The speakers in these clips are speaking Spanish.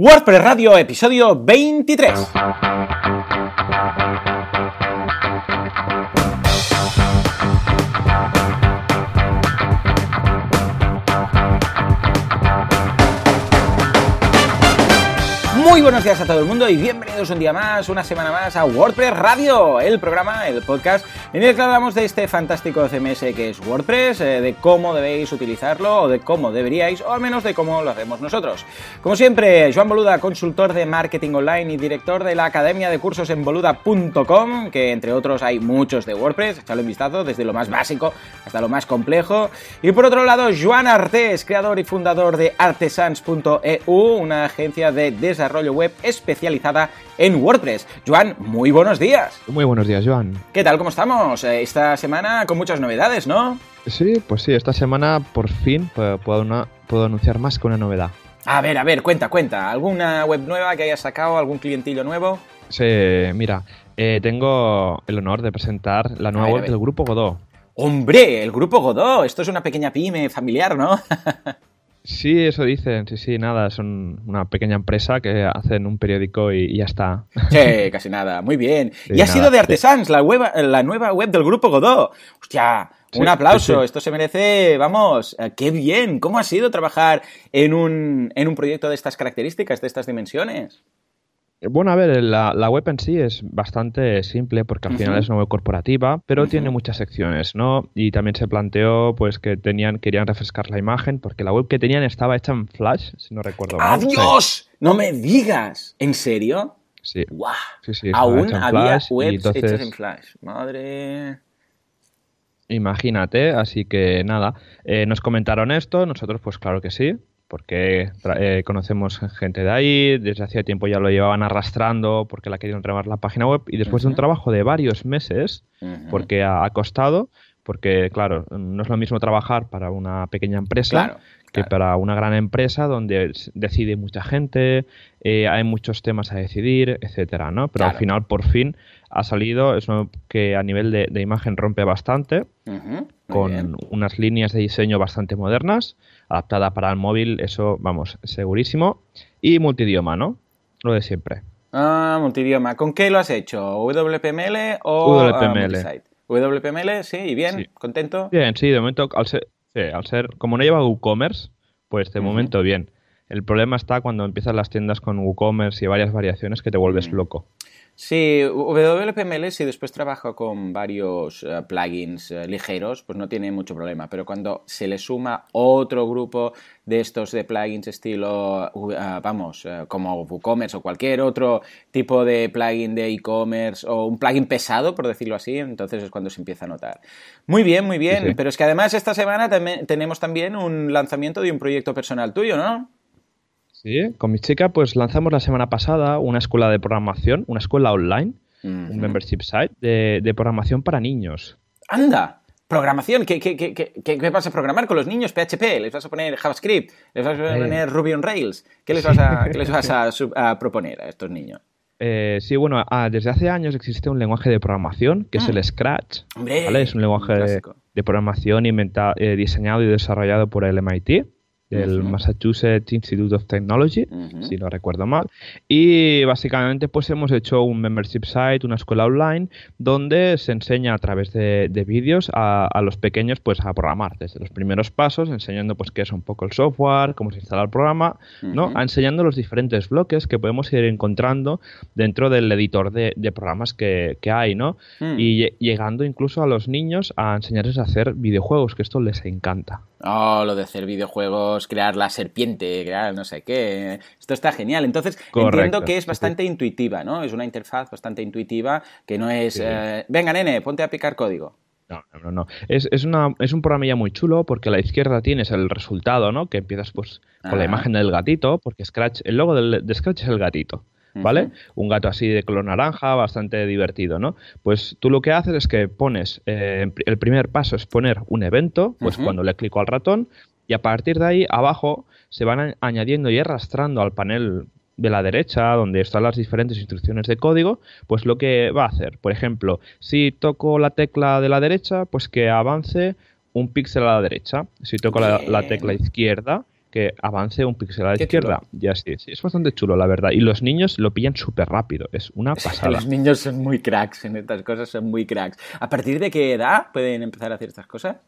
WordPress Radio, episodio 23. Muy buenos días a todo el mundo y bienvenidos un día más, una semana más a WordPress Radio, el programa, el podcast en el que hablamos de este fantástico CMS que es WordPress, eh, de cómo debéis utilizarlo o de cómo deberíais o al menos de cómo lo hacemos nosotros. Como siempre, Joan Boluda, consultor de marketing online y director de la Academia de Cursos en boluda.com, que entre otros hay muchos de WordPress, echadle un vistazo desde lo más básico hasta lo más complejo. Y por otro lado, Joan Artés, creador y fundador de artesans.eu, una agencia de desarrollo web especializada en WordPress. Joan, muy buenos días. Muy buenos días, Joan. ¿Qué tal? ¿Cómo estamos? Eh, esta semana con muchas novedades, ¿no? Sí, pues sí, esta semana por fin puedo, puedo anunciar más que una novedad. A ver, a ver, cuenta, cuenta. ¿Alguna web nueva que hayas sacado? ¿Algún clientillo nuevo? Sí, mira, eh, tengo el honor de presentar la nueva web del Grupo Godó. ¡Hombre! El Grupo Godó. Esto es una pequeña pyme familiar, ¿no? Sí, eso dicen, sí, sí, nada, son una pequeña empresa que hacen un periódico y, ya está. Sí, casi nada, muy bien. y ha sido de Artesans, la, la nueva web del grupo Godó. Hostia, un aplauso, esto se merece, vamos, eh, qué bien. ¿Cómo ha sido trabajar en un, en un proyecto de estas características, de estas dimensiones? Bueno, a ver, la, web en sí es bastante simple porque al final es una web corporativa, pero tiene muchas secciones, ¿no? Y también se planteó pues que tenían querían refrescar la imagen porque la web que tenían estaba hecha en Flash, si no recuerdo mal. ¡Adiós! No me digas, ¿en serio? Sí. ¡Guau! Sí, sí, Aún había webs hechas en Flash. Madre. Imagínate, así que nada, eh, nos comentaron esto, nosotros pues claro que sí, porque eh, conocemos gente de ahí, desde hacía tiempo ya lo llevaban arrastrando porque la querían rebar la página web y después de un trabajo de varios meses, porque ha, costado, porque claro, no es lo mismo trabajar para una pequeña empresa que para una gran empresa donde decide mucha gente, eh, hay muchos temas a decidir, etcétera, ¿no? Pero al final, por fin, ha salido, es que a nivel de, imagen rompe bastante, con unas líneas de diseño bastante modernas, adaptada para el móvil, eso, vamos, segurísimo, y multidioma, ¿no? Lo de siempre. Ah, multidioma. ¿Con qué lo has hecho? ¿WPML o WPML? WPML, sí, y bien, contento. Bien, sí, de momento, al ser, al ser como no lleva WooCommerce, pues de momento bien. El problema está cuando empiezan las tiendas con WooCommerce y varias variaciones que te vuelves loco. Sí, WPML si después trabaja con varios eh, plugins eh, ligeros, pues no tiene mucho problema, pero cuando se le suma otro grupo de estos de plugins estilo, uh, ah, vamos, eh, como WooCommerce o cualquier otro tipo de plugin de e-commerce o un plugin pesado, por decirlo así, entonces es cuando se empieza a notar. Muy bien, muy bien, pero es que además esta semana tenemos también un lanzamiento de un proyecto personal tuyo, ¿no? Sí, con mi chica pues lanzamos la semana pasada una escuela de programación, una escuela online, un membership site de, programación para niños. ¡Anda! Programación, ¿Qué, qué, qué, qué, vas a programar con los niños? ¿PHP? ¿Les vas a poner JavaScript? ¿Les vas a poner Ruby on Rails? ¿Qué les vas a, les vas a, proponer a estos niños? Eh, sí, bueno, ah, desde hace años existe un lenguaje de programación que es el mm. Scratch. Es un lenguaje de, programación inventado, eh, diseñado y desarrollado por el MIT del Massachusetts Institute of Technology, si no recuerdo mal. Y básicamente pues hemos hecho un membership site, una escuela online, donde se enseña a través de, vídeos a, los pequeños pues a programar, desde los primeros pasos, enseñando pues qué es un poco el software, cómo se instala el programa, ¿no? enseñando los diferentes bloques que podemos ir encontrando dentro del editor de, programas que, hay, ¿no? Mm. Y llegando incluso a los niños a enseñarles a hacer videojuegos, que esto les encanta. Oh, lo de hacer videojuegos, crear la serpiente, crear no sé qué. Esto está genial. Entonces, entiendo que es bastante intuitiva, ¿no? Es una interfaz bastante intuitiva que no es. Eh, venga, nene, ponte a picar código. No, no, no. Es, es, una, es un programa ya muy chulo porque a la izquierda tienes el resultado, ¿no? Que empiezas pues con la imagen del gatito, porque Scratch, el logo de Scratch es el gatito. ¿vale? Un gato así de color naranja, bastante divertido, ¿no? Pues tú lo que haces es que pones, eh, el primer paso es poner un evento, pues cuando le clico al ratón, y a partir de ahí abajo se van añadiendo y arrastrando al panel de la derecha, donde están las diferentes instrucciones de código, pues lo que va a hacer, por ejemplo, si toco la tecla de la derecha, pues que avance un píxel a la derecha. Si toco la, la, tecla izquierda, que avance un píxel a la izquierda. Ya sí, sí, es bastante chulo, la verdad. Y los niños lo pillan súper rápido, es una pasada. los niños son muy cracks en estas cosas, son muy cracks. ¿A partir de qué edad pueden empezar a hacer estas cosas?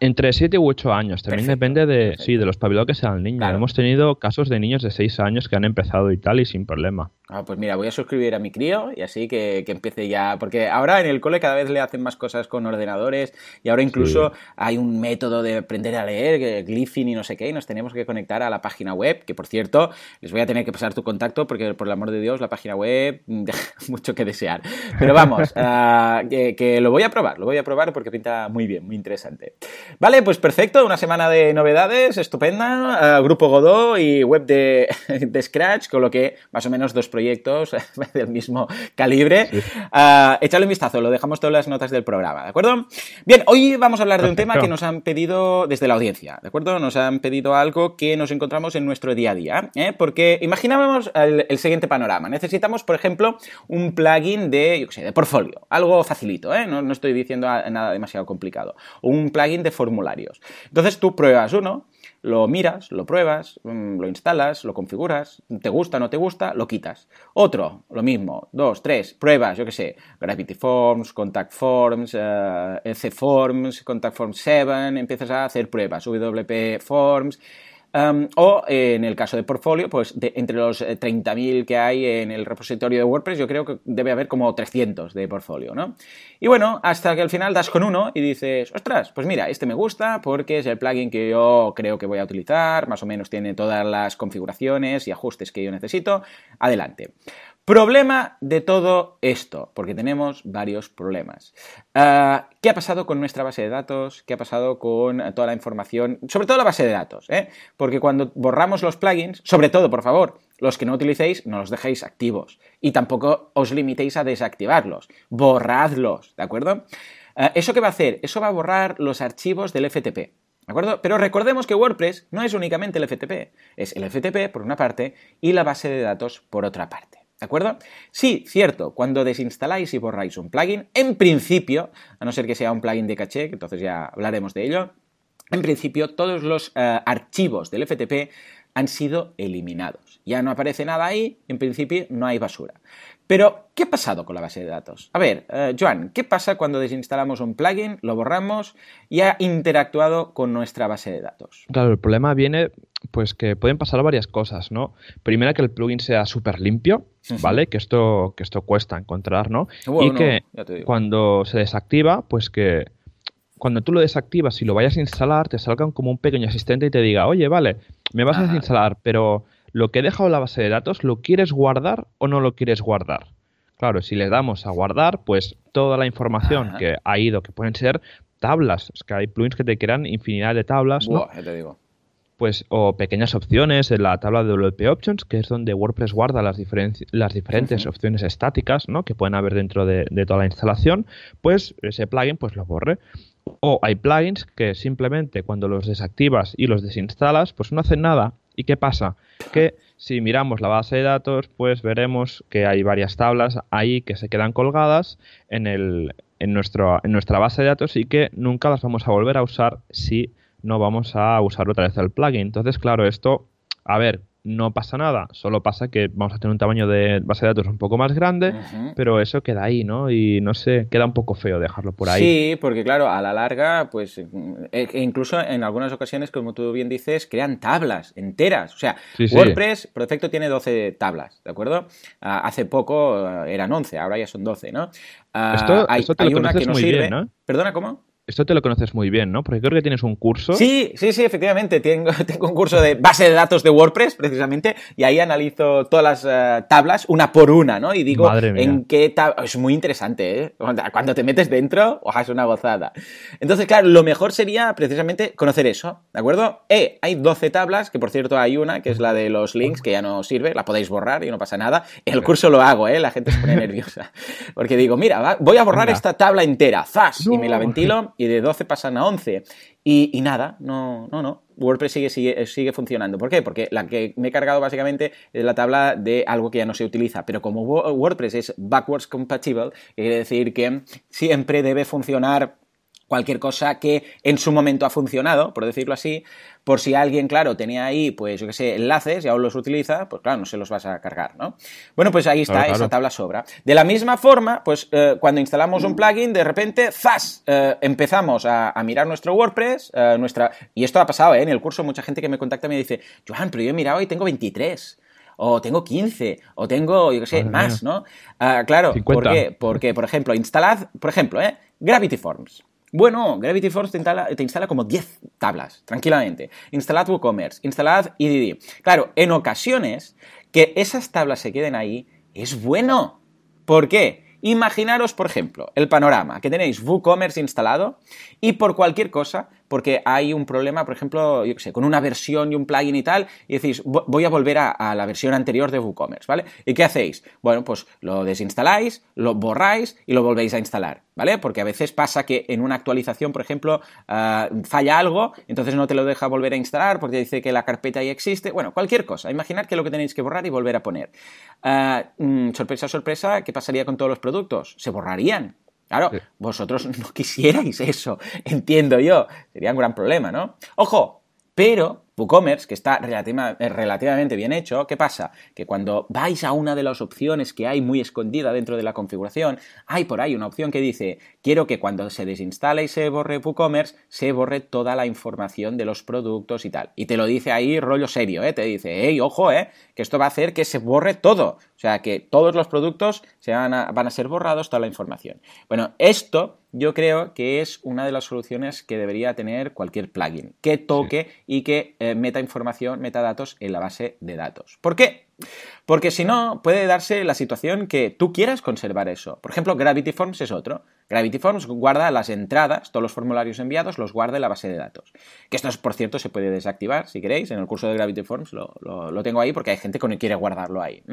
Entre 7 u 8 años, también depende de, sí, de los pabilados que sea el niño. Hemos tenido casos de niños de 6 años que han empezado y tal y sin problema. Ah, pues mira, voy a suscribir a mi crío y así que, empiece ya, porque ahora en el cole cada vez le hacen más cosas con ordenadores y ahora incluso hay un método de aprender a leer, glyphing y no sé qué, y nos tenemos que conectar a la página web, que por cierto, les voy a tener que pasar tu contacto porque por el amor de Dios la página web deja mucho que desear. Pero vamos, ah, que, lo voy a probar, lo voy a probar porque pinta muy bien, muy interesante. Vale, pues perfecto, una semana de novedades, estupenda, ah, Grupo Godot y web de, de Scratch, con lo que más o menos dos proyectos del mismo calibre. Ah, échale un vistazo, lo dejamos todas las notas del programa, ¿de acuerdo? Bien, hoy vamos a hablar de un tema que nos han pedido desde la audiencia, ¿de acuerdo? Nos han pedido algo que nos encontramos en nuestro día a día, ¿eh? porque imaginábamos el, siguiente panorama. Necesitamos, por ejemplo, un plugin de, yo qué sé, de portfolio, algo facilito, ¿eh? no, no estoy diciendo nada demasiado complicado, un plugin de formularios. Entonces tú pruebas uno, lo miras, lo pruebas, mm, lo instalas, lo configuras, te gusta, no te gusta, lo quitas. Otro, lo mismo, dos, tres, pruebas, yo qué sé, Gravity Forms, Contact Forms, uh, Forms, Contact Forms 7, empiezas a hacer pruebas, WP Forms, o en el caso de portfolio, pues entre los 30.000 que hay en el repositorio de WordPress, yo creo que debe haber como 300 de portfolio, ¿no? Y bueno, hasta que al final das con uno y dices, ostras, pues mira, este me gusta porque es el plugin que yo creo que voy a utilizar, más o menos tiene todas las configuraciones y ajustes que yo necesito, adelante. Problema de todo esto, porque tenemos varios problemas. Ah, ¿Qué ha pasado con nuestra base de datos? ¿Qué ha pasado con toda la información? Sobre todo la base de datos, ¿eh? porque cuando borramos los plugins, sobre todo, por favor, los que no utilicéis, no los dejéis activos y tampoco os limitéis a desactivarlos. Borradlos, ¿de acuerdo? Ah, ¿Eso qué va a hacer? Eso va a borrar los archivos del FTP. ¿De acuerdo? Pero recordemos que WordPress no es únicamente el FTP, es el FTP por una parte y la base de datos por otra parte. ¿De acuerdo? Sí, cierto, cuando desinstaláis y borráis un plugin, en principio, a no ser que sea un plugin de caché, que entonces ya hablaremos de ello, en principio todos los eh, archivos del FTP han sido eliminados. Ya no aparece nada ahí, en principio no hay basura. Pero, ¿qué ha pasado con la base de datos? A ver, eh, Joan, ¿qué pasa cuando desinstalamos un plugin, lo borramos y ha interactuado con nuestra base de datos? Claro, el problema viene pues que pueden pasar varias cosas, ¿no? Primera, que el plugin sea súper limpio, ¿vale? Que esto, que esto cuesta encontrar, ¿no? y que cuando se desactiva, pues que cuando tú lo desactivas y lo vayas a instalar, te salga como un pequeño asistente y te diga, oye, vale, me vas a desinstalar, pero lo que he dejado en la base de datos, ¿lo quieres guardar o no lo quieres guardar? Claro, si le damos a guardar, pues toda la información que ha ido, que pueden ser tablas, es que hay plugins que te crean infinidad de tablas, ¿no? te digo pues o pequeñas opciones en la tabla de WP Options, que es donde WordPress guarda las, las diferentes opciones estáticas ¿no? que pueden haber dentro de, toda la instalación, pues ese plugin pues lo borre. O hay plugins que simplemente cuando los desactivas y los desinstalas, pues no hacen nada. ¿Y qué pasa? Que si miramos la base de datos, pues veremos que hay varias tablas ahí que se quedan colgadas en, el, en, nuestro, en nuestra base de datos y que nunca las vamos a volver a usar si no vamos a usar otra vez el plugin. Entonces, claro, esto, a ver, no pasa nada, solo pasa que vamos a tener un tamaño de base de datos un poco más grande, pero eso queda ahí, ¿no? Y no sé, queda un poco feo dejarlo por ahí. Sí, porque claro, a la larga, pues eh, e incluso en algunas ocasiones, como tú bien dices, crean tablas enteras. O sea, WordPress, por defecto, tiene 12 tablas, ¿de acuerdo? Ah, hace poco eh, eran 11, ahora ya son 12, ¿no? Ah, esto, hay, te lo una que no muy sirve. Bien, ¿no? ¿Perdona, cómo? Esto te lo conoces muy bien, ¿no? Porque creo que tienes un curso. Sí, sí, sí, efectivamente. Tengo, tengo un curso de base de datos de WordPress, precisamente, y ahí analizo todas las eh, tablas una por una, ¿no? Y digo en qué tabla. Es muy interesante, ¿eh? Cuando te metes dentro, ojalá es una gozada. Entonces, claro, lo mejor sería precisamente conocer eso, ¿de acuerdo? Eh, hay 12 tablas, que por cierto hay una, que es la de los links, que ya no sirve, la podéis borrar y no pasa nada. El curso lo hago, ¿eh? La gente se pone nerviosa. Porque digo, mira, voy a borrar esta tabla entera, ¡zas! Y me la ventilo y de 12 pasan a 11. Y, nada, no, no, no. WordPress sigue, sigue, sigue funcionando. ¿Por qué? Porque la que me he cargado básicamente es la tabla de algo que ya no se utiliza. Pero como WordPress es backwards compatible, quiere decir que siempre debe funcionar cualquier cosa que en su momento ha funcionado, por decirlo así, por si alguien, claro, tenía ahí, pues yo qué sé, enlaces y aún los utiliza, pues claro, no se los vas a cargar, ¿no? Bueno, pues ahí está, esa tabla sobra. De la misma forma, pues eh, cuando instalamos un plugin, de repente, ¡zas! Eh, empezamos a, mirar nuestro WordPress, eh, nuestra... Y esto ha pasado, ¿eh? En el curso mucha gente que me contacta me dice, Johan, pero yo he mirado y tengo 23 o tengo 15, o tengo, yo qué sé, más, ¿no? Ah, claro, ¿por qué? Porque, por ejemplo, instalad, por ejemplo, ¿eh? Gravity Forms. Bueno, Gravity instala, te instala como 10 tablas, tranquilamente. Instalad WooCommerce, instalad EDD. Claro, en ocasiones que esas tablas se queden ahí es bueno. ¿Por qué? Imaginaros, por ejemplo, el panorama, que tenéis WooCommerce instalado y por cualquier cosa, porque hay un problema, por ejemplo, yo sé, con una versión y un plugin y tal, y decís, voy a volver a, la versión anterior de WooCommerce, ¿vale? ¿Y qué hacéis? Bueno, pues lo desinstaláis, lo borráis y lo volvéis a instalar, ¿vale? Porque a veces pasa que en una actualización, por ejemplo, ah, falla algo, entonces no te lo deja volver a instalar porque dice que la carpeta ya existe, bueno, cualquier cosa. Imaginar que lo que tenéis que borrar y volver a poner. Ah, mm, sorpresa, sorpresa, ¿qué pasaría con todos los productos? Se borrarían, Claro, vosotros no quisierais eso, entiendo yo. Sería un gran problema, ¿no? Ojo, pero WooCommerce, que está eh, relativamente bien hecho, ¿qué pasa? Que cuando vais a una de las opciones que hay muy escondida dentro de la configuración, hay por ahí una opción que dice, quiero que cuando se desinstale y se borre WooCommerce, se borre toda la información de los productos y tal. Y te lo dice ahí rollo serio, ¿eh? Te dice, hey, ojo, ¿eh? Que esto va a hacer que se borre todo. O sea, que todos los productos se van a, van a ser borrados, toda la información. Bueno, esto yo creo que es una de las soluciones que debería tener cualquier plugin, que toque y que eh, meta información, metadatos en la base de datos. ¿Por qué? Porque si no, puede darse la situación que tú quieras conservar eso. Por ejemplo, Gravity Forms es otro. Gravity Forms guarda las entradas, todos los formularios enviados los guarda en la base de datos. Que esto, por cierto, se puede desactivar si queréis. En el curso de Gravity Forms lo, tengo ahí porque hay gente que quiere guardarlo ahí.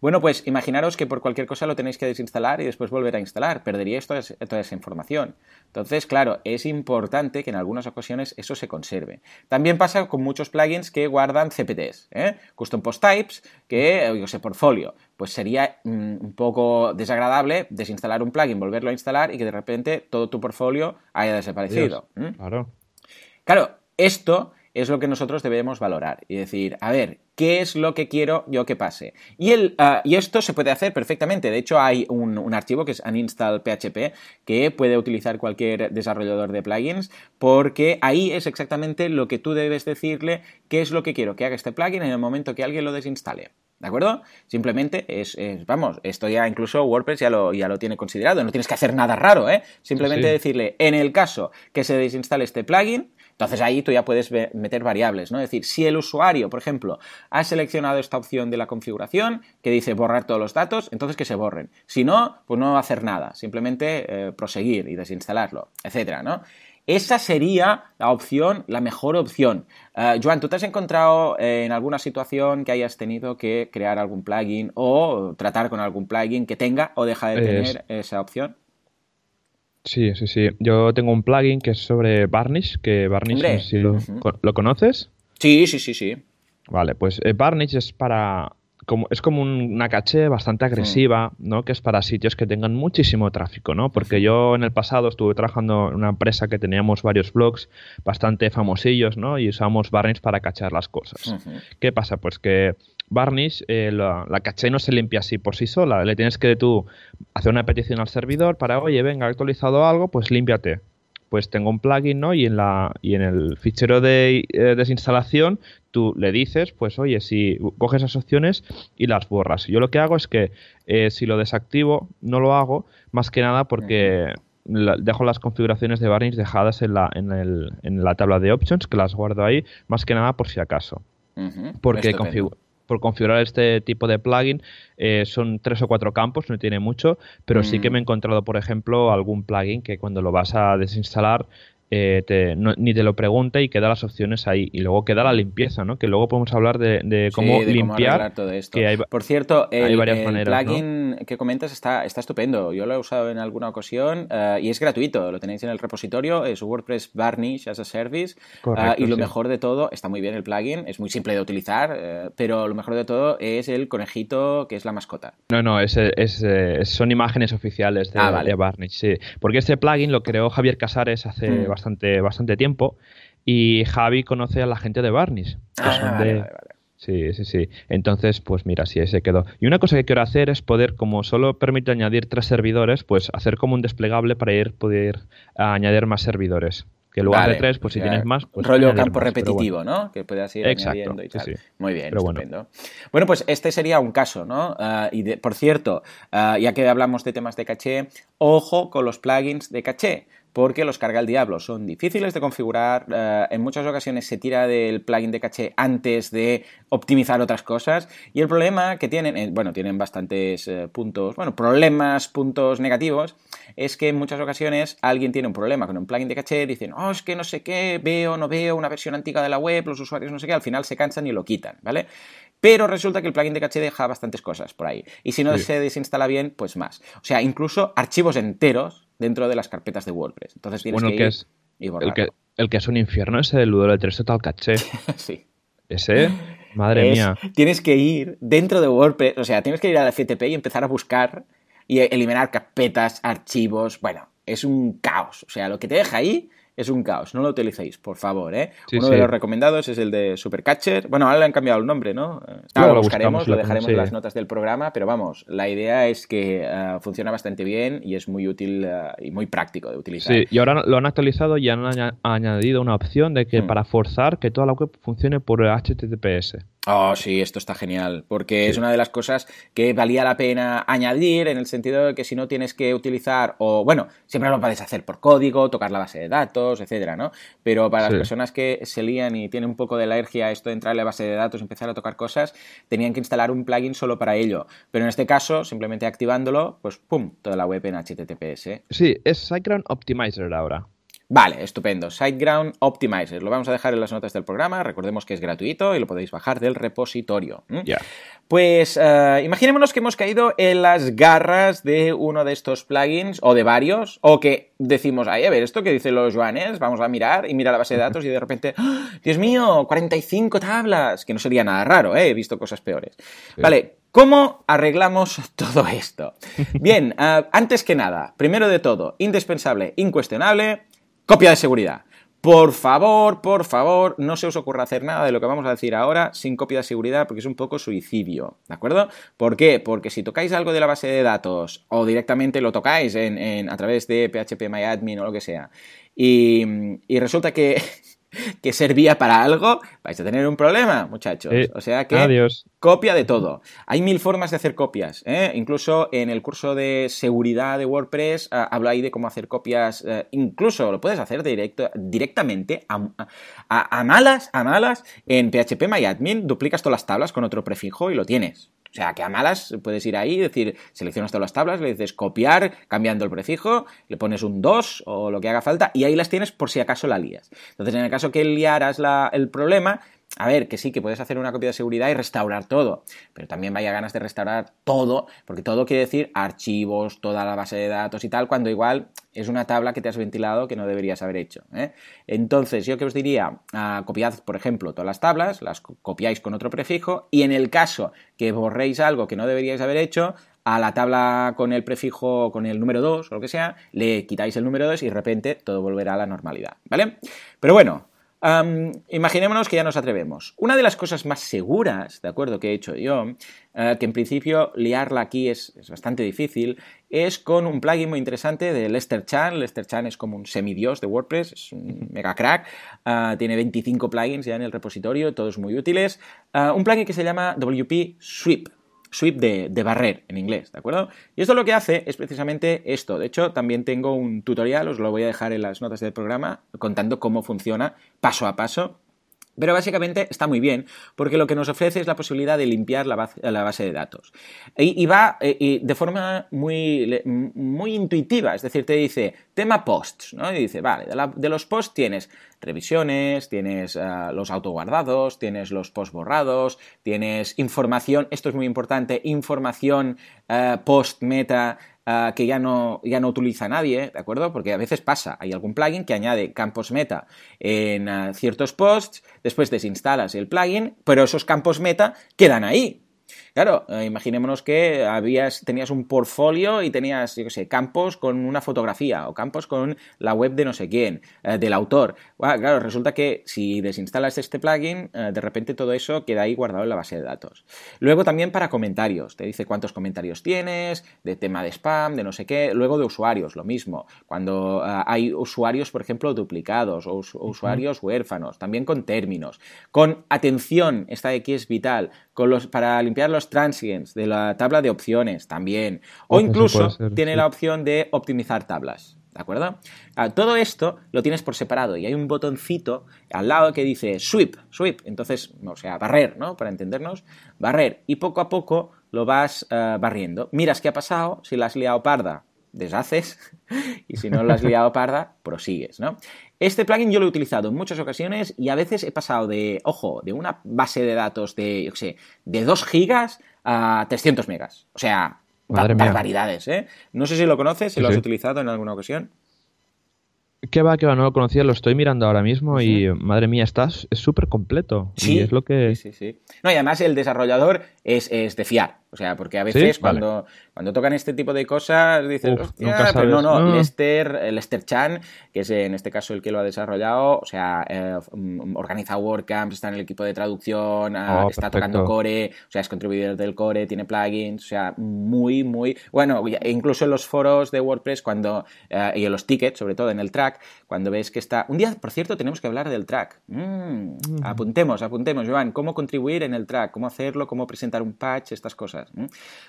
Bueno, pues imaginaros que por cualquier cosa lo tenéis que desinstalar y después volver a instalar. Perderíais toda, toda esa información. Entonces, claro, es importante que en algunas ocasiones eso se conserve. También pasa con muchos plugins que guardan CPTs, ¿eh? Custom Post Types, que, yo sé, portfolio. Pues sería mm, un poco desagradable desinstalar un plugin, volverlo a instalar y que de repente todo tu portfolio haya desaparecido. Claro. Claro, esto es lo que nosotros debemos valorar y decir, a ver, ¿qué es lo que quiero yo que pase? Y, el, ah, y esto se puede hacer perfectamente. De hecho, hay un, archivo que es uninstall PHP que puede utilizar cualquier desarrollador de plugins porque ahí es exactamente lo que tú debes decirle qué es lo que quiero que haga este plugin en el momento que alguien lo desinstale. ¿De acuerdo? Simplemente es, vamos, esto ya incluso WordPress ya lo, ya lo tiene considerado, no tienes que hacer nada raro, ¿eh? Simplemente decirle, en el caso que se desinstale este plugin, entonces ahí tú ya puedes meter variables, ¿no? Es decir, si el usuario, por ejemplo, ha seleccionado esta opción de la configuración que dice borrar todos los datos, entonces que se borren. Si no, pues no va a hacer nada, simplemente eh, proseguir y desinstalarlo, etcétera, ¿no? Esa sería la opción, la mejor opción. Uh, Joan, ¿tú te has encontrado en alguna situación que hayas tenido que crear algún plugin o tratar con algún plugin que tenga o deja de tener esa opción? Sí, sí, sí. Yo tengo un plugin que es sobre Varnish, que Varnish, si lo, conoces. Sí, sí, sí, sí. Vale, pues eh, Varnish es para como, es como una caché bastante agresiva, ¿no? Que es para sitios que tengan muchísimo tráfico, ¿no? Porque yo en el pasado estuve trabajando en una empresa que teníamos varios blogs bastante famosillos, ¿no? Y usábamos Varnish para cachar las cosas. ¿Qué pasa? Pues que Varnish, eh, la, la, caché no se limpia así por sí sola. Le tienes que tú hacer una petición al servidor para, oye, venga, ha actualizado algo, pues límpiate pues tengo un plugin, ¿no? Y en, la, y en el fichero de eh, desinstalación tú le dices, pues oye, si coges esas opciones y las borras. Yo lo que hago es que eh, si lo desactivo, no lo hago, más que nada porque dejo las configuraciones de Varnish dejadas en la, en, el, en la tabla de options, que las guardo ahí, más que nada por si acaso. Porque configuro por configurar este tipo de plugin eh, son tres o cuatro campos, no tiene mucho, pero sí que mm. me he encontrado, por ejemplo, algún plugin que cuando lo vas a desinstalar eh, ni te lo pregunta y queda las opciones ahí. Y luego queda la limpieza, ¿no? Que luego podemos hablar de, cómo limpiar. todo esto. Por cierto, el, plugin que comentas está, está estupendo. Yo lo he usado en alguna ocasión eh, y es gratuito. Lo tenéis en el repositorio. Es WordPress Varnish as a Service. Eh, y lo mejor de todo, está muy bien el plugin. Es muy simple de utilizar, pero lo mejor de todo es el conejito que es la mascota. No, no, es, son imágenes oficiales de, ah, Varnish, sí. Porque este plugin lo creó Javier Casares hace mm bastante, bastante tiempo. Y Javi conoce a la gente de Barnis. Ah, Sí, sí, sí. Entonces, pues mira, sí, se quedó. Y una cosa que quiero hacer es poder, como solo permite añadir tres servidores, pues hacer como un desplegable para ir poder añadir más servidores. Que luego de tres, pues si tienes más, pues rollo campo repetitivo, ¿no? Que puedas ir añadiendo y tal. Muy bien, estupendo. Bueno. pues este sería un caso, ¿no? Ah, y por cierto, ah, ya que hablamos de temas de caché, ojo con los plugins de caché porque los carga el diablo. Son difíciles de configurar, eh, en muchas ocasiones se tira del plugin de caché antes de optimizar otras cosas y el problema que tienen, eh, bueno, tienen bastantes eh, puntos, bueno, problemas, puntos negativos, es que en muchas ocasiones alguien tiene un problema con un plugin de caché, dicen, oh, es que no sé qué, veo, no veo una versión antigua de la web, los usuarios no sé qué, al final se cansan y lo quitan, ¿vale? Pero resulta que el plugin de caché deja bastantes cosas por ahí. Y si no se desinstala bien, pues más. O sea, incluso archivos enteros dentro de las carpetas de WordPress. Entonces tienes que, ir es, el que el que es un infierno es el URL3 Total Caché. sí. Ese, madre mía. Tienes que ir dentro de WordPress, o sea, tienes que ir a la FTP y empezar a buscar y eliminar carpetas, archivos. Bueno, es un caos. O sea, lo que te deja ahí es un caos. No lo utilicéis, por favor. ¿eh? Uno de los recomendados es el de Supercatcher. Bueno, ahora le han cambiado el nombre, ¿no? lo, buscaremos, lo dejaremos en las notas del programa, pero vamos, la idea es que eh, funciona bastante bien y es muy útil eh, y muy práctico de utilizar. Sí, y ahora lo han actualizado y han añadido una opción de que hmm. para forzar que toda la web funcione por HTTPS. Oh, sí, esto está genial, porque es una de las cosas que valía la pena añadir en el sentido de que si no tienes que utilizar, o bueno, siempre lo puedes hacer por código, tocar la base de datos, etcétera, ¿no? Pero para las personas que se lían y tienen un poco de alergia a esto de entrar en la base de datos, empezar a tocar cosas, tenían que instalar un plugin solo para ello. Pero en este caso, simplemente activándolo, pues pum, toda la web en HTTPS. Sí, es SiteGround Optimizer ahora. Vale, estupendo. SiteGround Optimizer. Lo vamos a dejar en las notas del programa. Recordemos que es gratuito y lo podéis bajar del repositorio. Ya. Pues uh, imaginémonos que hemos caído en las garras de uno de estos plugins o de varios, o que decimos, ay, a ver, esto que dicen los Joanes, vamos a mirar y mira la base de datos y de repente, ¡Ah! Dios mío, 45 tablas, que no sería nada raro, ¿eh? he visto cosas peores. Vale, ¿Cómo arreglamos todo esto? Bien, uh, antes que nada, primero de todo, indispensable, incuestionable, Copia de seguridad. Por favor, por favor, no se os ocurra hacer nada de lo que vamos a decir ahora sin copia de seguridad porque es un poco suicidio, ¿de acuerdo? ¿Por qué? Porque si tocáis algo de la base de datos o directamente lo tocáis en, a través de phpMyAdmin o lo que sea y resulta que que servía para algo, vais a tener un problema, muchachos. O sea que adiós. copia de todo. Hay mil formas de hacer copias. ¿eh? Incluso en el curso de seguridad de WordPress hablo ahí de cómo hacer copias. Eh, incluso lo puedes hacer directo, directamente a, a, malas, a malas. En PHP MyAdmin duplicas todas las tablas con otro prefijo y lo tienes. O sea, que a malas puedes ir ahí, decir, seleccionas todas las tablas, le dices copiar, cambiando el prefijo, le pones un 2 o lo que haga falta y ahí las tienes por si acaso la lías. Entonces, en el caso que liaras el problema, a ver, que sí, que puedes hacer una copia de seguridad y restaurar todo, pero también vaya ganas de restaurar todo, porque todo quiere decir archivos, toda la base de datos y tal, cuando igual es una tabla que te has ventilado que no deberías haber hecho. ¿eh? Entonces, yo que os diría, uh, copiad, por ejemplo, todas las tablas, las copiáis con otro prefijo, y en el caso que borréis algo que no deberíais haber hecho, a la tabla con el prefijo, con el número 2 o lo que sea, le quitáis el número 2 y de repente todo volverá a la normalidad, ¿vale? Pero bueno, imaginémonos que ya nos atrevemos. Una de las cosas más seguras, ¿de acuerdo?, que he hecho yo, eh, que en principio liarla aquí es, bastante difícil, es con un plugin muy interesante de Lester Chan. Lester Chan es como un semidios de WordPress, es un mega crack, eh, tiene 25 plugins ya en el repositorio, todos muy útiles. Eh, un plugin que se llama WP Sweep sweep de, barrer en inglés, ¿de acuerdo? Y esto lo que hace es precisamente esto. De hecho, también tengo un tutorial, os lo voy a dejar en las notas del programa, contando cómo funciona paso a paso Pero básicamente está muy bien, porque lo que nos ofrece es la posibilidad de limpiar la base, de datos. Y, va eh, de forma muy, muy intuitiva, es decir, te dice tema posts, ¿no? Y dice, vale, de, los posts tienes revisiones, tienes uh, los autoguardados, tienes los posts borrados, tienes información, esto es muy importante, información uh, post meta Ah, que ya no, ya no utiliza nadie, ¿de acuerdo? Porque a veces pasa, hay algún plugin que añade campos meta en ah, ciertos posts, después desinstalas el plugin, pero esos campos meta quedan ahí, Claro, eh, imaginémonos que habías, tenías un portfolio y tenías, yo qué sé, campos con una fotografía o campos con la web de no sé quién, eh, del autor. claro, resulta que si desinstalas este plugin, eh, de repente todo eso queda ahí guardado en la base de datos. Luego también para comentarios, te dice cuántos comentarios tienes, de tema de spam, de no sé qué. Luego de usuarios, lo mismo. Cuando hay usuarios, por ejemplo, duplicados o, usuarios huérfanos, también con términos. Con atención, esta de aquí es vital, con los, para limpiar los transients de la tabla de opciones también. O incluso tiene la opción de optimizar tablas. ¿De acuerdo? Ah, todo esto lo tienes por separado y hay un botoncito al lado que dice sweep, sweep. Entonces, o sea, barrer, ¿no? Para entendernos, barrer. Y poco a poco lo vas ah, barriendo. Miras qué ha pasado, si la has liado parda, deshaces y si no la has liado parda, prosigues, ¿no? Este plugin yo lo he utilizado en muchas ocasiones y a veces he pasado de, ojo, de una base de datos de, yo sé, de 2 gigas a 300 megas. O sea, barbaridades, ¿eh? No sé si lo conoces, si lo has utilizado en alguna ocasión. ¿Qué va, qué va? No lo conocía, lo estoy mirando ahora mismo y madre mía, estás, es súper completo. Sí, es lo que... sí, sí, sí. No, y además el desarrollador es, es de fiar. O sea, porque a veces cuando, cuando tocan este tipo de cosas dices, pero no, no, Lester, Lester Chan, que es en este caso el que lo ha desarrollado, o sea, eh, mm, organiza WordCamps, está en el equipo de traducción, ah, oh, está tocando core, o sea, es contribuidor del core, tiene plugins, o sea, muy, muy... Bueno, incluso en los foros de WordPress cuando eh, y en los tickets, sobre todo en el track, cuando ves que está... Un día, por cierto, tenemos que hablar del track. Mm, mm. Apuntemos, apuntemos, Joan, cómo contribuir en el track, cómo hacerlo, cómo presentar un patch, estas cosas.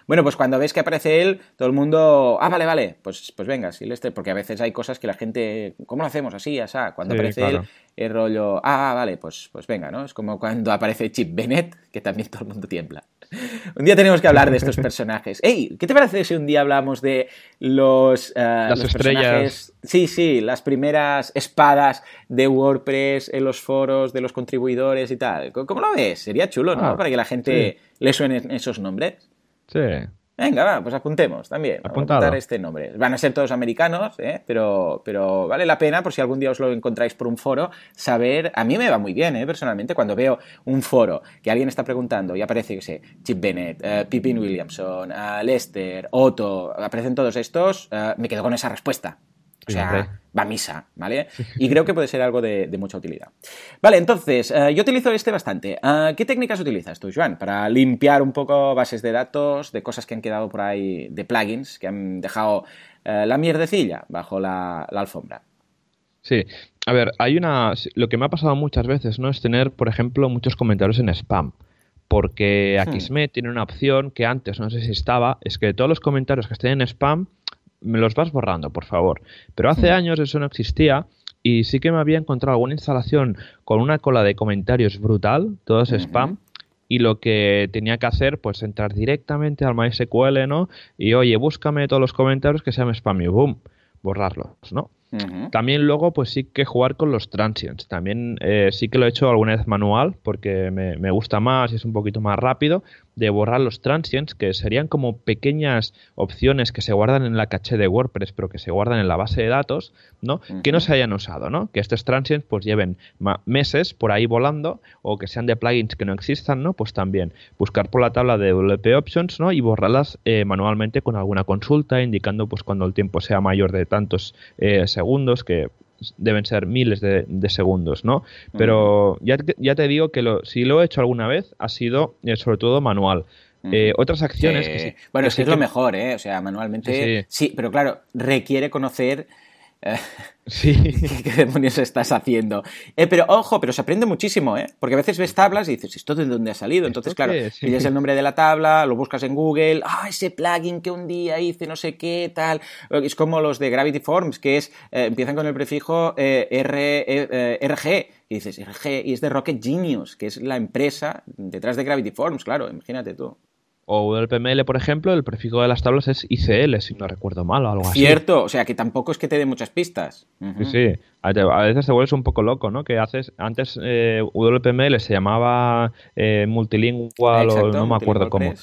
Bueno, pues cuando ves que aparece él, todo el mundo, ah, vale, vale, pues, pues venga, Silvestre, porque a veces hay cosas que la gente, ¿cómo lo hacemos? Así, así, cuando aparece él, el rollo, ah, vale, pues, pues venga, ¿no? Es como cuando aparece Chip Bennett, que también todo el mundo tiembla. Un día tenemos que hablar de estos personajes. Ey, ¿qué te parece si un día hablamos de los, uh, las estrellas? Sí, sí, las primeras espadas de WordPress en los foros de los contribuidores y tal. ¿Cómo lo ves? Sería chulo, ¿no? Ah, Para que la gente le suenen esos nombres. Sí. Venga, va, pues apuntemos también. Apuntar este nombre. Van a ser todos americanos, ¿eh? pero, pero vale la pena, por si algún día os lo encontráis por un foro, saber. A mí me va muy bien, ¿eh? personalmente, cuando veo un foro que alguien está preguntando y aparece, que sé, Chip Bennett, uh, Pippin Williamson, uh, Lester, Otto, aparecen todos estos, uh, me quedo con esa respuesta. O sea, va a misa, ¿vale? Y creo que puede ser algo de, mucha utilidad. Vale, entonces, eh, yo utilizo este bastante. Eh, ¿Qué técnicas utilizas tú, Joan, para limpiar un poco bases de datos, de cosas que han quedado por ahí, de plugins, que han dejado eh, la mierdecilla bajo la, alfombra? Sí, a ver, hay una... Lo que me ha pasado muchas veces, ¿no? Es tener, por ejemplo, muchos comentarios en spam porque hmm. Akismet tiene una opción que antes no sé si estaba, es que todos los comentarios que estén en spam me los vas borrando, por favor. Pero hace años eso no existía y sí que me había encontrado alguna instalación con una cola de comentarios brutal, todo es spam. Y lo que tenía que hacer, pues entrar directamente al MySQL, ¿no? Y oye, búscame todos los comentarios que sean spam y boom, borrarlos, ¿no? También luego, pues sí que jugar con los transients. También eh, sí que lo he hecho alguna vez manual porque me, me, gusta más y es un poquito más rápido de borrar los transients, que serían como pequeñas opciones que se guardan en la caché de WordPress, pero que se guardan en la base de datos, ¿no? Que no se hayan usado, ¿no? Que estos transients pues lleven meses por ahí volando o que sean de plugins que no existan, ¿no? Pues también buscar por la tabla de WP Options, ¿no? Y borrarlas eh, manualmente con alguna consulta, indicando pues cuando el tiempo sea mayor de tantos eh, segundos, que deben ser miles de, segundos, ¿no? Pero ya, ya, te digo que lo, si lo he hecho alguna vez ha sido eh, sobre todo manual. Eh, otras acciones que Bueno, es que es lo mejor, ¿eh? O sea, manualmente sí, pero claro, requiere conocer Sí. ¿Qué demonios estás haciendo? Eh, pero ojo, pero se aprende muchísimo, ¿eh? Porque a veces ves tablas y dices, ¿esto de dónde ha salido? Entonces, claro, pillas el nombre de la tabla, lo buscas en Google, ah, ese plugin que un día hice, no sé qué, tal. Es como los de Gravity Forms, que es, eh, empiezan con el prefijo eh, R, RG. Y dices, RG, y es de Rocket Genius, que es la empresa detrás de Gravity Forms, claro, imagínate tú o WPML, por ejemplo, el prefijo de las tablas es ICL, si no recuerdo mal o algo así. Cierto, o sea que tampoco es que te dé muchas pistas. Sí, sí. A veces te vuelves un poco loco, ¿no? Que haces, antes eh, WPML se llamaba eh, multilingual o no me acuerdo cómo.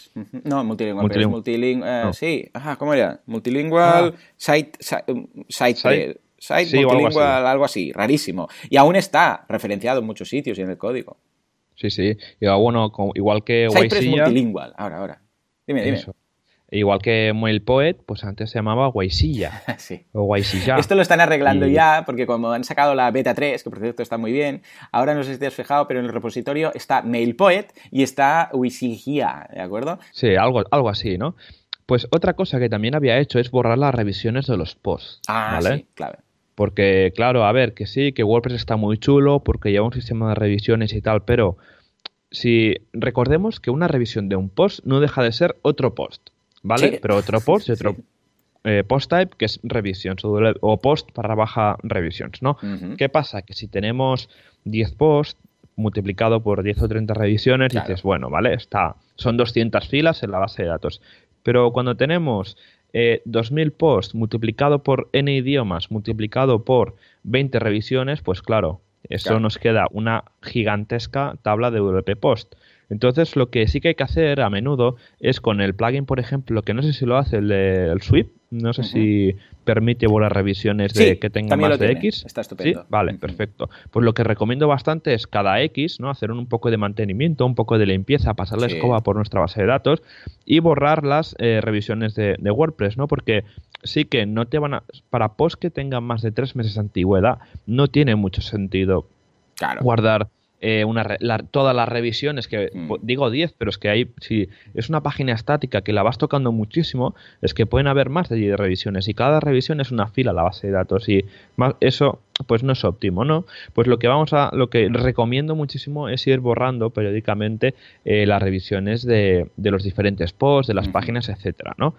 No, multilingual, multilingual, eh, sí, ajá, ¿cómo era? Multilingual, ah. site, site, site, multilingual, algo así. rarísimo. Y aún está referenciado en muchos sitios y en el código. Sí, sí. Y bueno, igual que Cypress multilingual, ahora, ahora. Dime, dime. Igual que MailPoet, pues antes se llamaba Guaisilla. sí. O Guaisilla. Esto lo están arreglando ya, porque como han sacado la beta 3, que por cierto está muy bien, ahora no sé si te has fijado, pero en el repositorio está MailPoet y está Guaisilla, ¿de acuerdo? Sí, algo, algo así, ¿no? Pues otra cosa que también había hecho es borrar las revisiones de los posts. Ah, ¿vale? sí, clave. Porque, claro, a ver, que sí, que WordPress está muy chulo porque lleva un sistema de revisiones y tal, pero si recordemos que una revisión de un post no deja de ser otro post, ¿vale? Pero otro post y otro eh, post type que es revisions o post para baja revisions, ¿no? ¿Qué pasa? Que si tenemos 10 posts multiplicado por 10 o 30 revisiones, dices, bueno, ¿vale? Está, son 200 filas en la base de datos. Pero cuando tenemos 2000 eh, posts multiplicado por n idiomas, multiplicado por 20 revisiones, pues claro, eso nos queda una gigantesca tabla de WP Post. Entonces, lo que sí que hay que hacer a menudo es con el plugin, por ejemplo, que no sé si lo hace el, el Sweep, no sé si permite borrar revisiones de que tenga más de X. Está estupendo. ¿Sí? Vale, perfecto. Pues lo que recomiendo bastante es cada X, ¿no? Hacer un poco de mantenimiento, un poco de limpieza, pasar la escoba por nuestra base de datos y borrar las eh, revisiones de, WordPress, ¿no? Porque sí que no te van a. Para post que tengan más de tres meses de antigüedad, no tiene mucho sentido guardar eh, una, todas las revisiones, que mm. digo 10, pero es que hay, si es una página estática que la vas tocando muchísimo, es que pueden haber más de 10 revisiones y cada revisión es una fila la base de datos y más, eso pues no es óptimo, ¿no? Pues lo que vamos a, lo que recomiendo muchísimo es ir borrando periódicamente eh, las revisiones de, de, los diferentes posts, de las páginas, etcétera, ¿no?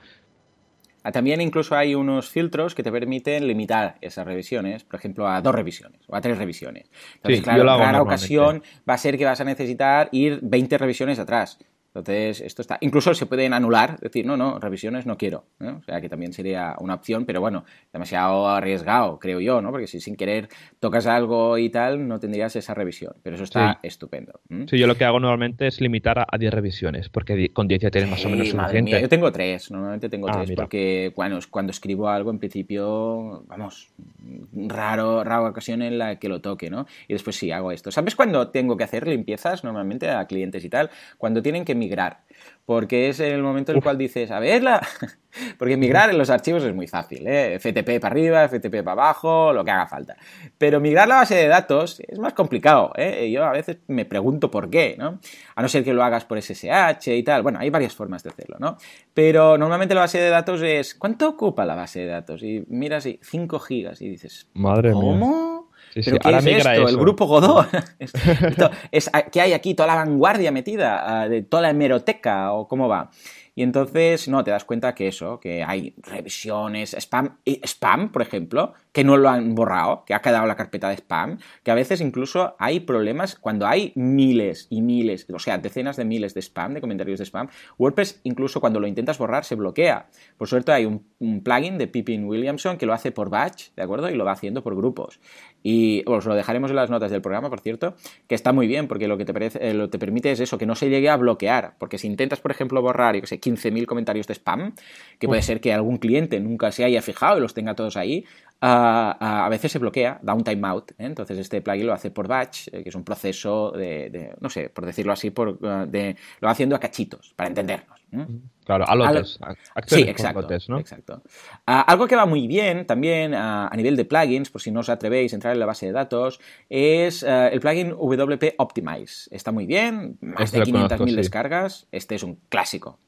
Ah, también incluso hay unos filtros que te permiten limitar esas revisiones, por ejemplo, a dos revisiones o a tres revisiones. Entonces, claro, en rara ocasión va a ser que vas a necesitar ir 20 revisiones atrás. Entonces, esto está. Incluso se pueden anular, decir, no, no, revisiones no quiero. O sea, que también sería una opción, pero bueno, demasiado arriesgado, creo yo, ¿no? Porque si sin querer tocas algo y tal, no tendrías esa revisión. Pero eso está estupendo. Sí, yo lo que hago normalmente es limitar a 10 revisiones, porque con 10 ya tienes más o menos suficiente. yo tengo 3, normalmente tengo 3, ah, porque bueno, cuando escribo algo, en principio, vamos, raro, raro ocasión en la que lo toque, ¿no? Y después sí, hago esto. ¿Sabes cuándo tengo que hacer limpiezas normalmente a clientes y tal? Cuando tienen que migrar. Porque es el momento en el cual dices, a verla. Porque migrar en los archivos es muy fácil, ¿eh? FTP para arriba, FTP para abajo, lo que haga falta. Pero migrar la base de datos es más complicado, ¿eh? Yo a veces me pregunto por qué, ¿no? A no ser que lo hagas por SSH y tal. Bueno, hay varias formas de hacerlo, ¿no? Pero normalmente la base de datos es, ¿cuánto ocupa la base de datos? Y miras y 5 gigas y dices, Madre ¿cómo? ¿Pero qué es esto? ¿El grupo Godot? es, ¿Qué hay aquí? ¿Toda la vanguardia metida? Ah, ¿De toda la hemeroteca? ¿O cómo va? Y entonces, no, te das cuenta que eso, que hay revisiones, spam, spam, por ejemplo, que no lo han borrado, que ha quedado la carpeta de spam, que a veces incluso hay problemas cuando hay miles y miles, o sea, decenas de miles de spam, de comentarios de spam. WordPress, incluso cuando lo intentas borrar, se bloquea. Por suerte, hay un, plugin de Pippin Williamson que lo hace por batch, ¿de acuerdo? Y lo va haciendo por grupos. Y os lo dejaremos en las notas del programa, por cierto, que está muy bien, porque lo que te, eh, lo te permite es eso, que no se llegue a bloquear. Porque si intentas, por ejemplo, borrar, yo que sé, 15.000 comentarios de spam, que puede ser que algún cliente nunca se haya fijado y los tenga todos ahí, a veces se bloquea, da un timeout. ¿eh? Entonces este plugin lo hace por batch, eh, que es un proceso de, no sé, por decirlo así, por, de, lo va haciendo a cachitos, para entendernos. Claro, a lotes. sí, exacto. ¿no? exacto. Ah, algo que va muy bien también a nivel de plugins, por si no os atrevéis a entrar en la base de datos, es eh, el plugin WP Optimize. Está muy bien, más de 500.000 descargas. Este es un clásico.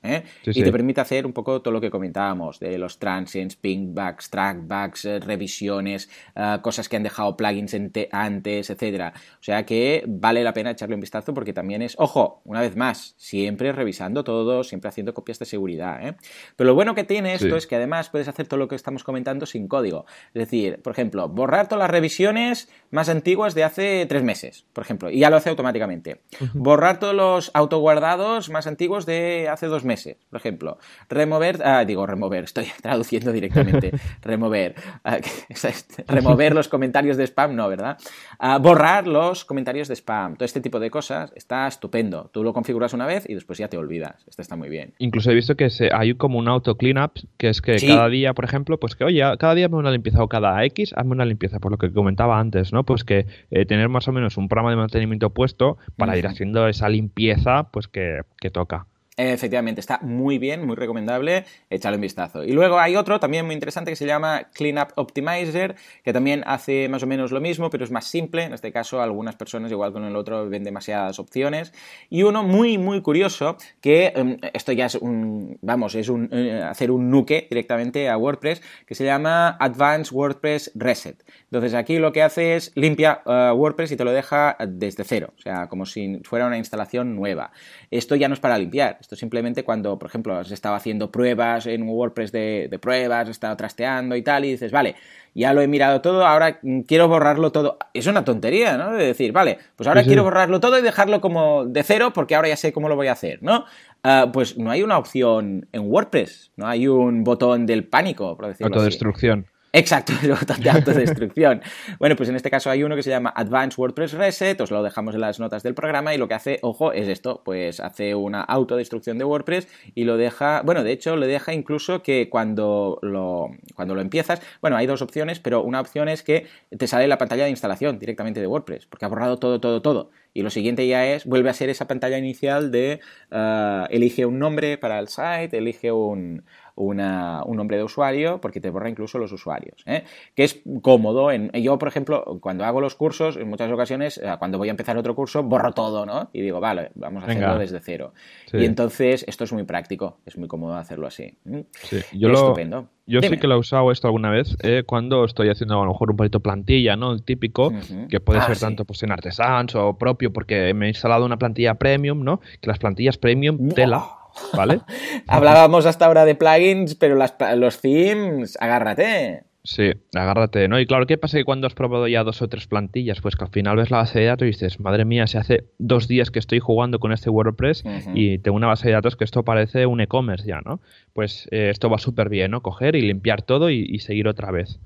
y te permite hacer un poco todo lo que comentábamos, de los transients, pingbacks, trackbacks, revisiones, ah, cosas que han dejado plugins antes, etcétera. O sea que vale la pena echarle un vistazo porque también es, ojo, una vez más, siempre revisando todo, siempre haciendo copias de seguridad. ¿eh? Pero lo bueno que tiene esto es que además puedes hacer todo lo que estamos comentando sin código. Es decir, por ejemplo, borrar todas las revisiones más antiguas de hace tres meses, por ejemplo, y ya lo hace automáticamente. Borrar todos los autoguardados más antiguos de hace dos meses, por ejemplo. Remover, ah, digo remover, estoy traduciendo directamente. remover, ah, remover los comentarios de spam, no, ¿verdad? Ah, borrar los comentarios de spam, todo este tipo de cosas está estupendo. Tú lo configuras una vez y después ya te olvidas. Esto está muy bien. Incluso he visto que se, hay como un auto cleanup, que es que cada día, por ejemplo, pues que oye, cada día hazme una limpieza o cada X hazme una limpieza, por lo que comentaba antes, ¿no? Pues que eh, tener más o menos un programa de mantenimiento puesto para ir haciendo esa limpieza, pues que, que toca. Efectivamente, está muy bien, muy recomendable, echarle un vistazo. Y luego hay otro también muy interesante que se llama Cleanup Optimizer, que también hace más o menos lo mismo, pero es más simple. En este caso, algunas personas, igual con el otro, ven demasiadas opciones. Y uno muy, muy curioso, que em, esto ya es un, vamos, es un, eh, hacer un nuke directamente a WordPress, que se llama Advanced WordPress Reset. Entonces aquí lo que hace es limpia eh, WordPress y te lo deja desde cero, o sea, como si fuera una instalación nueva. Esto ya no es para limpiar, esto simplemente cuando, por ejemplo, has estado haciendo pruebas en un WordPress de, pruebas, has estado trasteando y tal, y dices, vale, ya lo he mirado todo, ahora quiero borrarlo todo. Es una tontería, ¿no? De decir, vale, pues ahora quiero borrarlo todo y dejarlo como de cero porque ahora ya sé cómo lo voy a hacer, ¿no? Ah, pues no hay una opción en WordPress, no hay un botón del pánico, por decirlo Autodestrucción. Exacto, el botón de autodestrucción. bueno, pues en este caso hay uno que se llama Advanced WordPress Reset, os lo dejamos en las notas del programa y lo que hace, ojo, es esto, pues hace una autodestrucción de WordPress y lo deja, bueno, de hecho le deja incluso que cuando lo, cuando lo empiezas, bueno, hay dos opciones, pero una opción es que te sale la pantalla de instalación directamente de WordPress, porque ha borrado todo, todo, todo. Y lo siguiente ya es, vuelve a ser esa pantalla inicial de uh, elige un nombre para el site, elige un, una, un nombre de usuario porque te borra incluso los usuarios. ¿eh? Que es cómodo. En, yo, por ejemplo, cuando hago los cursos, en muchas ocasiones, eh, cuando voy a empezar otro curso, borro todo, ¿no? Y digo, vale, vamos a hacerlo desde cero. Y entonces esto es muy práctico, es muy cómodo hacerlo así. Sí. Yo Estupendo. Yo sí que lo he usado esto alguna vez eh, cuando estoy haciendo a lo mejor un poquito plantilla, ¿no? El típico, que puede ah, ser tanto pues, en Artesans o propio, porque me he instalado una plantilla premium, ¿no? Que las plantillas premium, tela ¿vale? Hablábamos hasta ahora de plugins, pero los themes, agárrate. Sí, agárrate, ¿no? Y claro, ¿qué pasa que cuando has probado ya dos o tres plantillas? Pues que al final ves la base de datos y dices, madre mía, se hace dos días que estoy jugando con este WordPress y tengo una base de datos que esto parece un e-commerce ya, ¿no? Pues eh, esto va súper bien, ¿no? Coger y limpiar todo y seguir otra vez.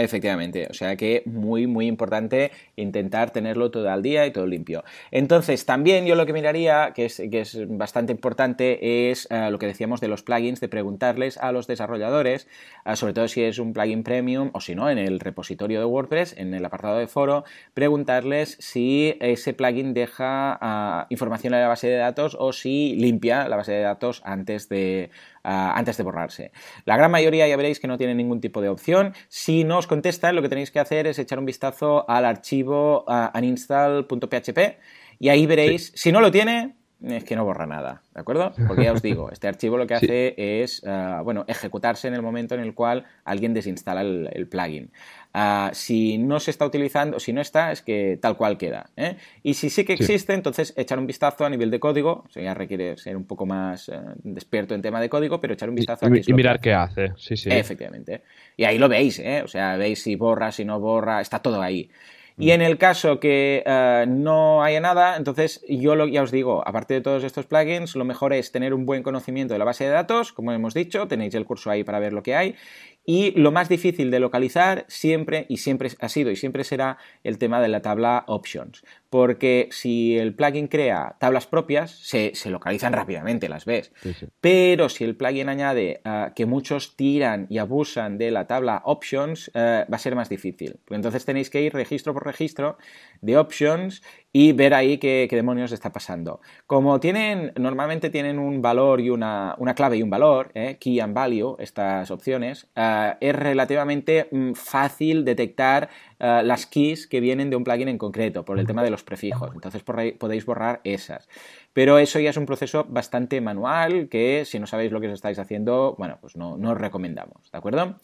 Efectivamente, o sea que muy, muy importante intentar tenerlo todo al día y todo limpio. Entonces, también yo lo que miraría, que es, que es bastante importante, es eh, lo que decíamos de los plugins, de preguntarles a los desarrolladores, eh, sobre todo si es un plugin premium o si no, en el repositorio de WordPress, en el apartado de foro, preguntarles si ese plugin deja ah, información en la base de datos o si limpia la base de datos antes de, antes de borrarse. La gran mayoría ya veréis que no tiene ningún tipo de opción. Si no os contesta, lo que tenéis que hacer es echar un vistazo al archivo uh, uninstall.php y ahí veréis, si no lo tiene, es que no borra nada, ¿de acuerdo? Porque ya os digo, este archivo lo que hace es, ah, bueno, ejecutarse en el momento en el cual alguien desinstala el, plugin. Ah, si no se está utilizando, si no está, es que tal cual queda. ¿eh? Y si sí que existe, entonces echar un vistazo a nivel de código, o sea, ya requiere ser un poco más eh, despierto en tema de código, pero echar un vistazo y, a y mirar qué hace, sí, sí. Efectivamente. Y ahí lo veis, ¿eh? O sea, veis si borra, si no borra, está todo ahí. Y en el caso que eh, no haya nada, entonces yo lo, ya os digo, aparte de todos estos plugins, lo mejor es tener un buen conocimiento de la base de datos, como hemos dicho, tenéis el curso ahí para ver lo que hay, y lo más difícil de localizar siempre, y siempre ha sido y siempre será el tema de la tabla options. Porque si el plugin crea tablas propias, se, localizan rápidamente, las ves. Pero si el plugin añade ah, que muchos tiran y abusan de la tabla options, eh, va a ser más difícil. Porque entonces tenéis que ir registro por registro de options y ver ahí qué, demonios está pasando. Como tienen, normalmente tienen un valor y una, clave y un valor, ¿eh? key and value, estas opciones, eh, es relativamente mm, fácil detectar eh, las keys que vienen de un plugin en concreto, por el tema de los prefijos. Entonces podéis borrar esas. Pero eso ya es un proceso bastante manual que si no sabéis lo que os estáis haciendo, bueno, pues no, no os recomendamos, ¿de acuerdo?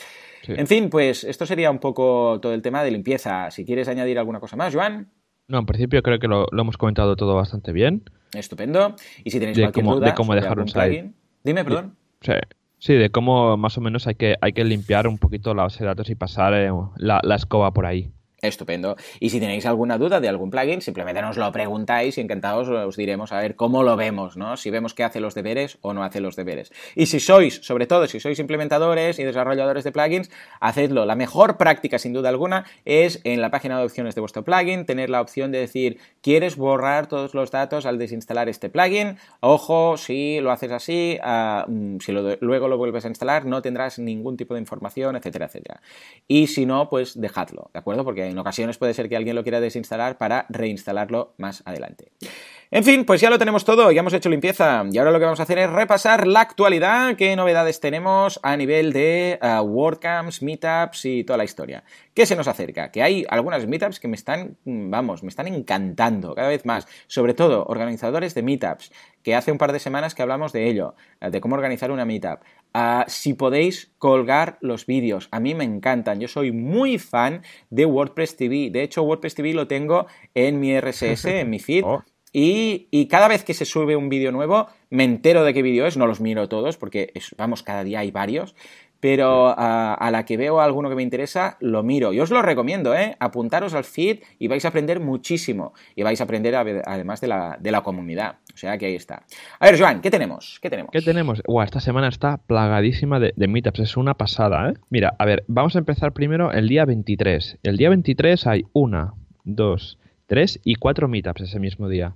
En fin, pues esto sería un poco todo el tema de limpieza. Si quieres añadir alguna cosa más, Joan. No, en principio creo que lo, hemos comentado todo bastante bien. Estupendo. Y si tenéis cualquier duda de cómo dejar un plugin, dime, perdón. Sí. Sí, de cómo más o menos hay que, hay que limpiar un poquito la base de datos y pasar eh, la escoba por ahí. Estupendo. Y si tenéis alguna duda de algún plugin, simplemente nos lo preguntáis y encantados os diremos a ver cómo lo vemos, ¿no? Si vemos que hace los deberes o no hace los deberes. Y si sois, sobre todo, si sois implementadores y desarrolladores de plugins, hacedlo. La mejor práctica, sin duda alguna, es en la página de opciones de vuestro plugin tener la opción de decir, ¿quieres borrar todos los datos al desinstalar este plugin? Ojo, si lo haces así, ah, mm, si luego lo vuelves a instalar, no tendrás ningún tipo de información, etcétera, etcétera. Y si no, pues dejadlo, ¿de acuerdo? Porque en ocasiones puede ser que alguien lo quiera desinstalar para reinstalarlo más adelante. En fin, pues ya lo tenemos todo, ya hemos hecho limpieza y ahora lo que vamos a hacer es repasar la actualidad, qué novedades tenemos a nivel de uh, WordCamps, Meetups y toda la historia. ¿Qué se nos acerca? Que hay algunas Meetups que me están, mm, vamos, me están encantando cada vez más, sobre todo organizadores de Meetups, que hace un par de semanas que hablamos de ello, eh, de cómo organizar una Meetup. Uh, si podéis colgar los vídeos, a mí me encantan, yo soy muy fan de WordPress TV, de hecho WordPress TV lo tengo en mi RSS, en mi feed. Oh. Y, cada vez que se sube un vídeo nuevo, me entero de qué vídeo es, no los miro todos, porque vamos, cada día hay varios, pero a, la que veo alguno que me interesa, lo miro. Y os lo recomiendo, ¿eh? Apuntaros al feed y vais a aprender muchísimo. Y vais a aprender además de la, comunidad. O sea que ahí está. A ver, Joan, ¿qué tenemos? ¿Qué tenemos? ¿Qué tenemos? esta semana está plagadísima de, de, meetups. Es una pasada, ¿eh? Mira, a ver, vamos a empezar primero el día 23. El día 23 hay una, dos, tres y cuatro meetups ese mismo día.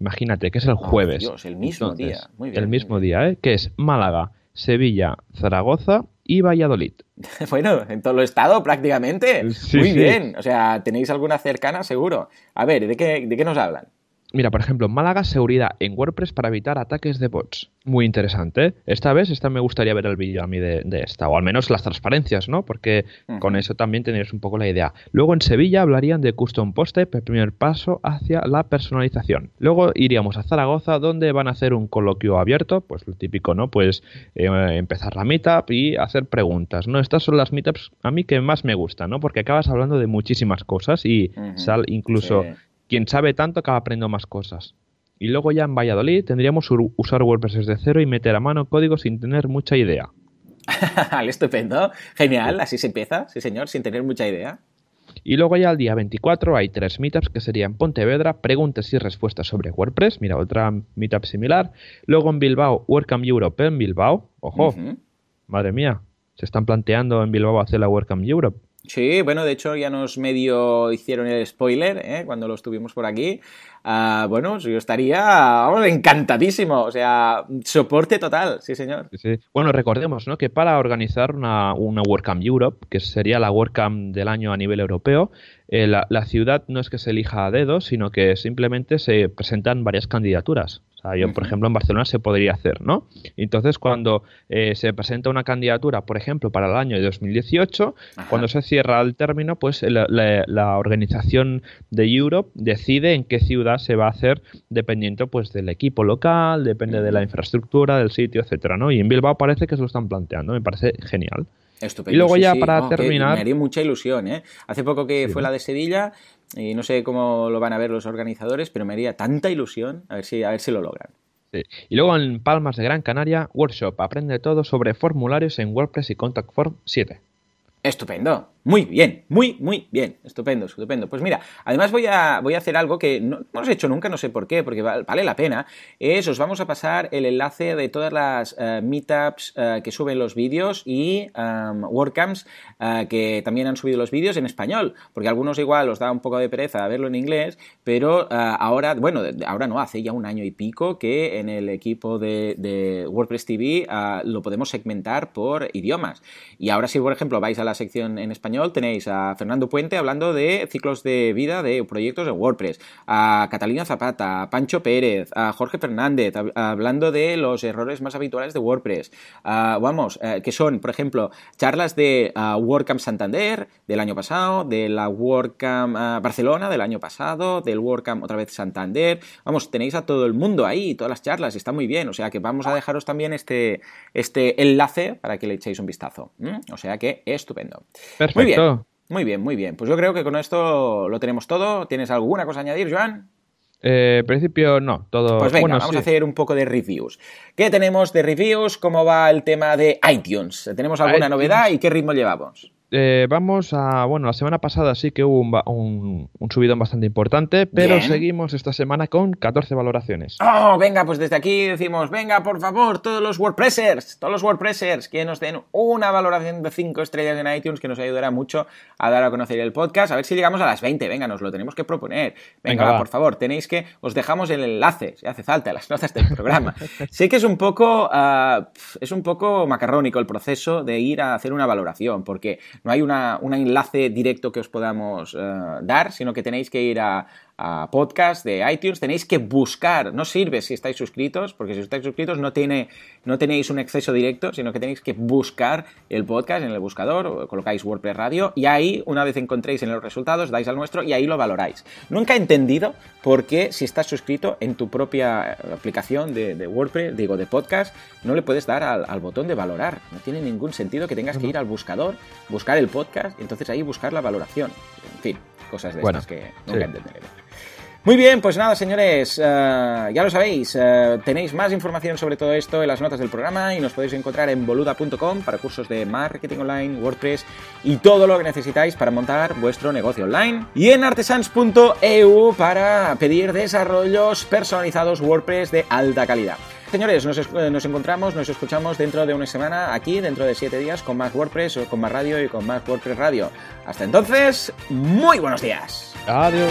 Imagínate que es el jueves. Dios, el mismo día. Muy bien, el mismo día, ¿eh? Que es Málaga, Sevilla, Zaragoza y Valladolid. bueno, en todo el estado prácticamente. muy bien. O sea, tenéis alguna cercana seguro. A ver, ¿de qué, de qué nos hablan? Mira, por ejemplo, Málaga seguridad en WordPress para evitar ataques de bots. Muy interesante. Esta vez, esta me gustaría ver el vídeo a mí de, esta, o al menos las transparencias, ¿no? Porque con eso también tendrías un poco la idea. Luego en Sevilla hablarían de Custom Post el primer paso hacia la personalización. Luego iríamos a Zaragoza, donde van a hacer un coloquio abierto, pues lo típico, ¿no? Pues eh, empezar la meetup y hacer preguntas, ¿no? Estas son las meetups a mí que más me gustan, ¿no? Porque acabas hablando de muchísimas cosas y sal incluso quien sabe tanto acaba aprendiendo más cosas. Y luego ya en Valladolid tendríamos usar WordPress desde cero y meter a mano código sin tener mucha idea. Estupendo, genial, así se empieza, sí señor, sin tener mucha idea. Y luego ya el día 24 hay tres meetups que serían Pontevedra, preguntas y respuestas sobre WordPress, mira, otra meetup similar. Luego en Bilbao, WordCamp Europe en Bilbao, ojo, madre mía, se están planteando en Bilbao hacer la WordCamp Europe. Sí, bueno, de hecho ya nos medio hicieron el spoiler ¿eh? cuando lo estuvimos por aquí. Ah, bueno, yo estaría encantadísimo, o sea, soporte total, sí señor. Sí, Bueno, recordemos ¿no? que para organizar una, una WordCamp Europe, que sería la WordCamp del año a nivel europeo, eh, la, la, ciudad no es que se elija a dedo, sino que simplemente se presentan varias candidaturas yo, por ejemplo, en Barcelona se podría hacer, ¿no? Entonces, cuando eh, se presenta una candidatura, por ejemplo, para el año de 2018, cuando se cierra el término, pues la, organización de Europe decide en qué ciudad se va a hacer dependiendo pues del equipo local, depende de la infraestructura, del sitio, etcétera, ¿no? Y en Bilbao parece que se lo están planteando, me parece genial. Estupendo. Y luego ya para terminar... Me haría mucha ilusión, ¿eh? Hace poco que fue la de Sevilla y no sé cómo lo van a ver los organizadores, pero me haría tanta ilusión a ver si, a ver si lo logran. Y luego en Palmas de Gran Canaria, Workshop aprende todo sobre formularios en WordPress y Contact Form 7. Estupendo. Muy bien, muy, muy bien. Estupendo, estupendo. Pues mira, además voy a, voy a hacer algo que no, hemos hecho nunca, no sé por qué, porque vale la pena. Es, os vamos a pasar el enlace de todas las eh, meetups eh, que suben los vídeos y WordCamps eh, que también han subido los vídeos en español, porque algunos igual os da un poco de pereza verlo en inglés, pero ahora, bueno, ahora no, hace ya un año y pico que en el equipo de, de WordPress TV lo podemos segmentar por idiomas. Y ahora si, por ejemplo, vais a la sección en español, español tenéis a Fernando Puente hablando de ciclos de vida de proyectos de WordPress, a Catalina Zapata, a Pancho Pérez, a Jorge Fernández hablando de los errores más habituales de WordPress. vamos, eh, que son, por ejemplo, charlas de WordCamp Santander del año pasado, de la WordCamp Barcelona del año pasado, del WordCamp otra vez Santander. Vamos, tenéis a todo el mundo ahí, todas las charlas, está muy bien. O sea que vamos a dejaros también este, este enlace para que le echéis un vistazo. O sea que estupendo. Muy bien, muy bien, muy bien. Pues yo creo que con esto lo tenemos todo. ¿Tienes alguna cosa a añadir, Joan? Eh, principio no, todo. Pues venga, vamos a hacer un poco de reviews. ¿Qué tenemos de reviews? ¿Cómo va el tema de iTunes? ¿Tenemos alguna novedad y qué ritmo llevamos? Eh, vamos a. Bueno, la semana pasada sí que hubo un, subidón bastante importante, pero seguimos esta semana con 14 valoraciones. Oh, venga, pues desde aquí decimos: venga, por favor, todos los WordPressers, todos los WordPressers que nos den una valoración de 5 estrellas en iTunes que nos ayudará mucho a dar a conocer el podcast. A ver si llegamos a las 20. Venga, nos lo tenemos que proponer. Venga, por favor, tenéis que. Os dejamos el enlace, si hace falta, las notas del programa. sé que es un poco. Ah, es un poco macarrónico el proceso de ir a hacer una valoración, porque no hay un enlace directo que os podamos eh, dar, sino que tenéis que ir a, podcast de iTunes, tenéis que buscar, no sirve si estáis suscritos, porque si estáis suscritos no, tiene, no tenéis un acceso directo, sino que tenéis que buscar el podcast en el buscador, colocáis WordPress Radio y ahí, una vez encontréis en los resultados, dais al nuestro y ahí lo valoráis. Nunca he entendido por qué si estás suscrito en tu propia aplicación de, WordPress, digo, de podcast, no le puedes dar al, botón de valorar. No tiene ningún sentido que tengas que ir al buscador, buscar el podcast y entonces ahí buscar la valoración. En fin, cosas de estas que nunca entenderé. Muy bien, pues nada, señores, eh, ya lo sabéis, eh, tenéis más información sobre todo esto en las notas del programa y nos podéis encontrar en boluda.com para cursos de marketing online, WordPress y todo lo que necesitáis para montar vuestro negocio online. Y en artesans.eu para pedir desarrollos personalizados WordPress de alta calidad. Señores, nos, eh, nos, encontramos, nos escuchamos dentro de una semana aquí, dentro de siete días, con más WordPress, con más radio y con más WordPress Radio. Hasta entonces, muy buenos días. Adiós.